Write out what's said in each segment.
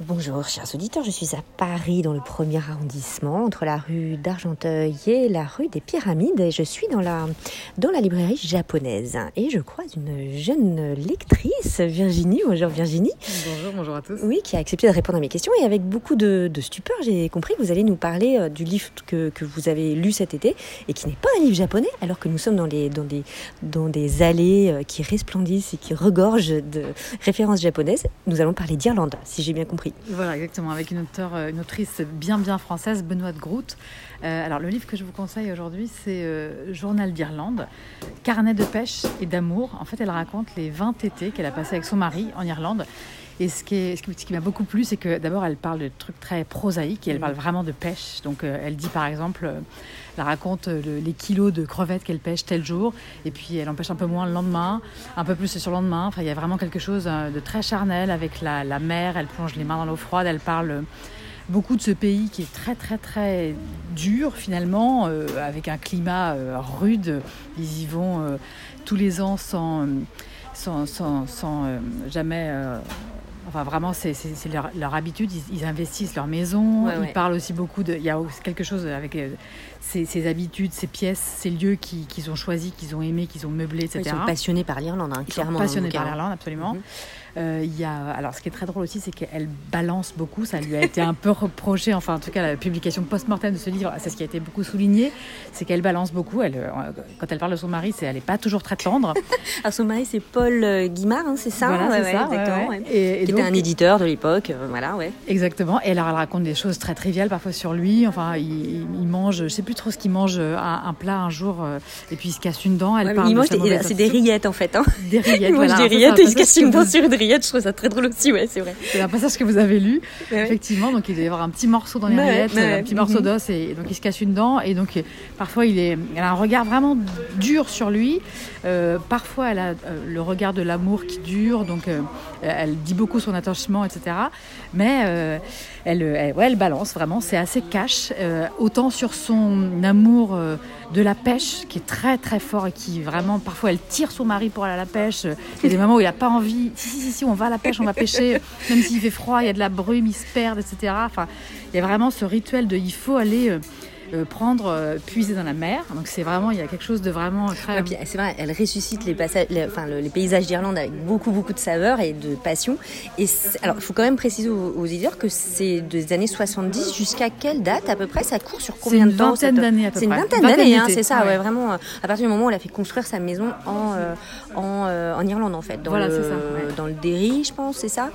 Bonjour chers auditeurs, je suis à Paris dans le premier arrondissement entre la rue d'Argenteuil et la rue des Pyramides et je suis dans la, dans la librairie japonaise et je croise une jeune lectrice, Virginie. Bonjour Virginie. Bonjour, bonjour à tous. Oui, qui a accepté de répondre à mes questions et avec beaucoup de, de stupeur, j'ai compris que vous allez nous parler euh, du livre que, que vous avez lu cet été et qui n'est pas un livre japonais alors que nous sommes dans, les, dans, des, dans des allées euh, qui resplendissent et qui regorgent de références japonaises. Nous allons parler d'Irlande, si j'ai bien compris. Voilà, exactement, avec une, auteure, euh, une autrice bien bien française, Benoît de Groot. Euh, alors le livre que je vous conseille aujourd'hui, c'est euh, Journal d'Irlande, carnet de pêche et d'amour. En fait, elle raconte les 20 étés qu'elle a passés avec son mari en Irlande. Et ce qui, est, ce qui, m'a beaucoup plu, c'est que d'abord, elle parle de trucs très prosaïques et elle parle vraiment de pêche. Donc, elle dit par exemple, elle raconte les kilos de crevettes qu'elle pêche tel jour, et puis elle en pêche un peu moins le lendemain, un peu plus sur le lendemain. Enfin, il y a vraiment quelque chose de très charnel avec la, la mer. Elle plonge les mains dans l'eau froide, elle parle beaucoup de ce pays qui est très très très dur finalement, euh, avec un climat euh, rude. Ils y vont euh, tous les ans sans, sans, sans, sans jamais Enfin, vraiment, c'est leur, leur, habitude. Ils, investissent leur maison. Ouais, ils parlent aussi beaucoup de. Il y a quelque chose avec euh, ces, ces, habitudes, ces pièces, ces lieux qu'ils qui ont choisis, qu'ils ont aimés, qu'ils ont meublés, etc. Ils sont passionnés par l'Irlande, hein, clairement. Sont passionnés par l'Irlande, absolument. Mm -hmm. Euh, il y a, alors, ce qui est très drôle aussi, c'est qu'elle balance beaucoup. Ça lui a été un peu reproché, enfin, en tout cas, la publication post-mortem de ce livre, c'est ce qui a été beaucoup souligné, c'est qu'elle balance beaucoup. Elle, euh, quand elle parle de son mari, c'est, elle n'est pas toujours très tendre. alors, son mari, c'est Paul euh, Guimard, hein, c'est ça Voilà, ouais, c'est ça. Ouais, et, et qui donc, était un éditeur de l'époque, euh, voilà, ouais. Exactement. Et alors, elle raconte des choses très triviales parfois sur lui. Enfin, il, il mange, je sais plus trop ce qu'il mange, un, un, plat un jour, et puis il se casse une dent. Elle parle il mange des, c'est des rillettes en fait. Hein. Des rillettes. il mange voilà, des rillettes et il se casse une dent sur une rillette. Je trouve ça très drôle aussi, ouais, c'est vrai. C'est un passage que vous avez lu, ouais. effectivement. Donc il doit y avoir un petit morceau dans les ouais, rillettes, ouais, un petit morceau -hmm. d'os, et donc il se casse une dent. Et donc parfois il, est, elle a un regard vraiment dur sur lui. Euh, parfois elle a euh, le regard de l'amour qui dure, donc euh, elle dit beaucoup son attachement, etc. Mais euh, elle, elle, ouais, elle balance vraiment, c'est assez cash, euh, autant sur son amour euh, de la pêche qui est très très fort et qui vraiment parfois elle tire son mari pour aller à la pêche. Il y a des moments où il n'a pas envie. Si, si, si, on va à la pêche, on va pêcher, même s'il fait froid, il y a de la brume, ils se perdent, etc. Enfin, il y a vraiment ce rituel de il faut aller. Euh, euh, prendre, euh, puiser dans la mer. Donc c'est vraiment, il y a quelque chose de vraiment très. Ouais, c'est vrai, elle ressuscite les, passages, les, enfin, le, les paysages d'Irlande avec beaucoup, beaucoup de saveur et de passion. Et alors, il faut quand même préciser aux, aux éditeurs que c'est des années 70 jusqu'à quelle date à peu près? Ça court sur combien de temps C'est une vingtaine d'années à peu près. C'est une vingtaine d'années, hein, c'est ça, ouais. ouais. vraiment. À partir du moment où elle a fait construire sa maison en, euh, en, en, Irlande, en fait. Dans voilà, le, ça, ouais. Dans le Derry, je pense, c'est ça.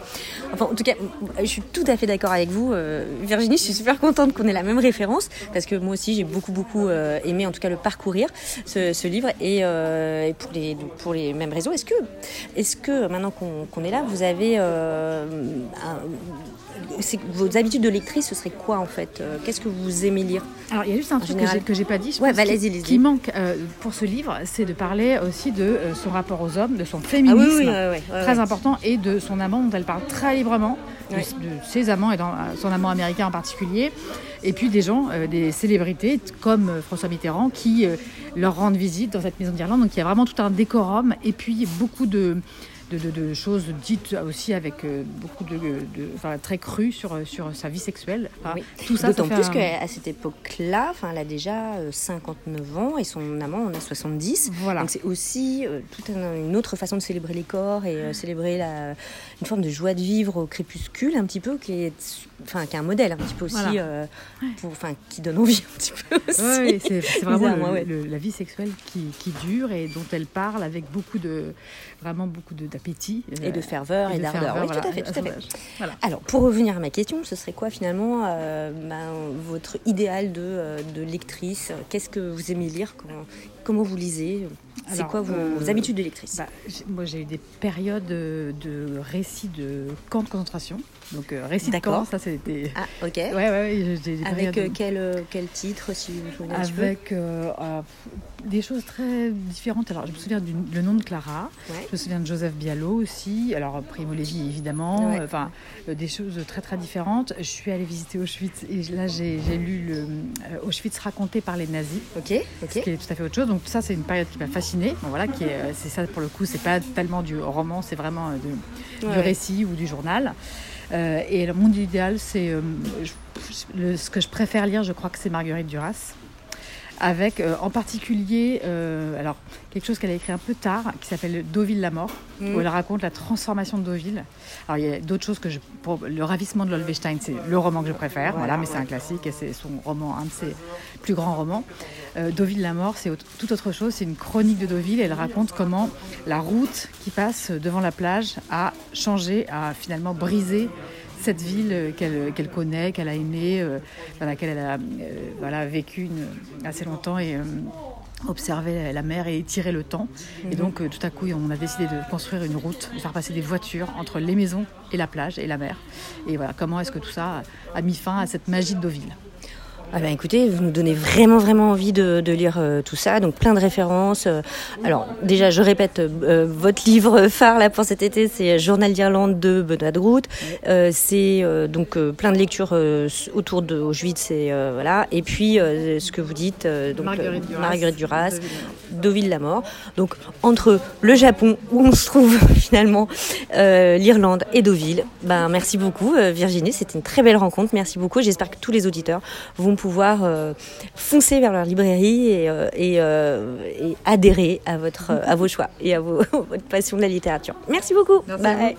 Enfin, en tout cas, je suis tout à fait d'accord avec vous, Virginie. Je suis super contente qu'on ait la même référence parce que moi aussi, j'ai beaucoup, beaucoup euh, aimé en tout cas le parcourir ce, livre. Et, euh, et, pour les pour les mêmes raisons est-ce que est-ce que maintenant qu'on qu est là vous avez euh, un, vos habitudes de lectrice, ce serait quoi en fait Qu'est-ce que vous aimez lire Alors il y a juste un truc que j'ai pas dit, je ouais, bah, qui, qui, manque euh, pour ce livre, c'est de parler aussi de euh, son rapport aux hommes, de son féminisme, ah, oui, oui, ouais, ouais, très important, et de son amant dont elle parle très librement, de, de, ses amants et dans, son amant américain en particulier, et puis des gens, euh, des célébrités comme François Mitterrand qui leur rendent visite dans cette maison d'Irlande. Donc il y a vraiment tout un décorum et puis beaucoup de de, de, de, choses dites aussi avec euh, beaucoup de, de enfin, très crues sur, sur sa vie sexuelle. Enfin, oui. Tout ça. D'autant plus un... qu'à cette époque-là, enfin, elle a déjà euh, 59 ans et son amant en a 70. Voilà. Donc c'est aussi euh, toute un, une autre façon de célébrer les corps et euh, célébrer la, une forme de joie de vivre au crépuscule un petit peu qui est, enfin, qui est un modèle un petit peu aussi, voilà. pour, enfin, qui donne envie un petit peu aussi. C'est vraiment le, ouais. le, la vie sexuelle qui, qui, dure et dont elle parle avec beaucoup de, vraiment beaucoup de d'appétit et de ferveur et, et d'ardeur. Oui, voilà, tout à fait, tout à fait. Voilà. Alors, pour revenir à ma question, ce serait quoi finalement euh, ben, votre idéal de, euh, de lectrice? Qu'est-ce que vous aimez lire? Quand, Comment vous lisez? C'est quoi vos, euh, habitudes de lectrice? bah, Moi, j'ai eu des périodes de, de récits de camps de concentration. Donc, euh, récits de camps, ça c'était. Ah, ok. Ouais, ouais, ouais des Avec quel, quel titre, si vous vous souvenez Avec euh, des choses très différentes. Alors, je me souviens du le nom de Clara. Ouais. Je me souviens de Joseph Bialo aussi. Alors, Primo Levi, évidemment. Ouais. Enfin, des choses très, très différentes. Je suis allée visiter Auschwitz et là, j'ai lu le Auschwitz raconté par les nazis. Ok, ok. Ce qui est tout à fait autre chose. Donc, ça, c'est une période qui m'a fascinée. Bon, voilà, qui c'est ça pour le coup, c'est pas tellement du roman, c'est vraiment de, ouais. du récit ou du journal. et le monde idéal, c'est ce que je préfère lire, je crois que c'est Marguerite Duras avec euh, en particulier euh, alors quelque chose qu'elle a écrit un peu tard qui s'appelle Deauville la mort où mm. elle raconte la transformation de Deauville. Alors il y a d'autres choses que je pour le ravissement de l'Olvestein c'est le roman que je préfère voilà, mais c'est un classique et c'est son roman un de ses plus grands romans. Euh, Deauville la mort c'est tout autre chose, c'est une chronique de Deauville et elle raconte comment la route qui passe devant la plage a changé, a finalement brisé cette ville qu'elle connaît, qu'elle a aimée, euh, dans laquelle elle a euh, voilà, vécu assez longtemps et euh, observé la mer et étiré le temps. Et mhm. donc, tout à coup, on a décidé de construire une route, de faire passer des voitures entre les maisons et la plage et la mer. Et voilà, comment est-ce que tout ça a mis fin à cette magie de Deauville? Ah ben écoutez, vous nous donnez vraiment vraiment envie de, de lire euh, tout ça, donc plein de références. Euh, alors déjà, je répète, euh, votre livre phare là pour cet été, c'est Journal d'Irlande de Benoît de Groot. c'est donc plein de lectures autour de Auschwitz et voilà. Et puis ce que vous dites, donc Marguerite Duras, Marguerite Duras Deauville la mort. Donc entre le Japon où on se trouve finalement, l'Irlande et Deauville. Ben merci beaucoup Virginie, c'était une très belle rencontre. Merci beaucoup. J'espère que tous les auditeurs vont pouvoir euh, foncer vers leur librairie et, euh, euh, et, adhérer à, votre, à vos choix et à vos, votre passion de la littérature. Merci beaucoup. Merci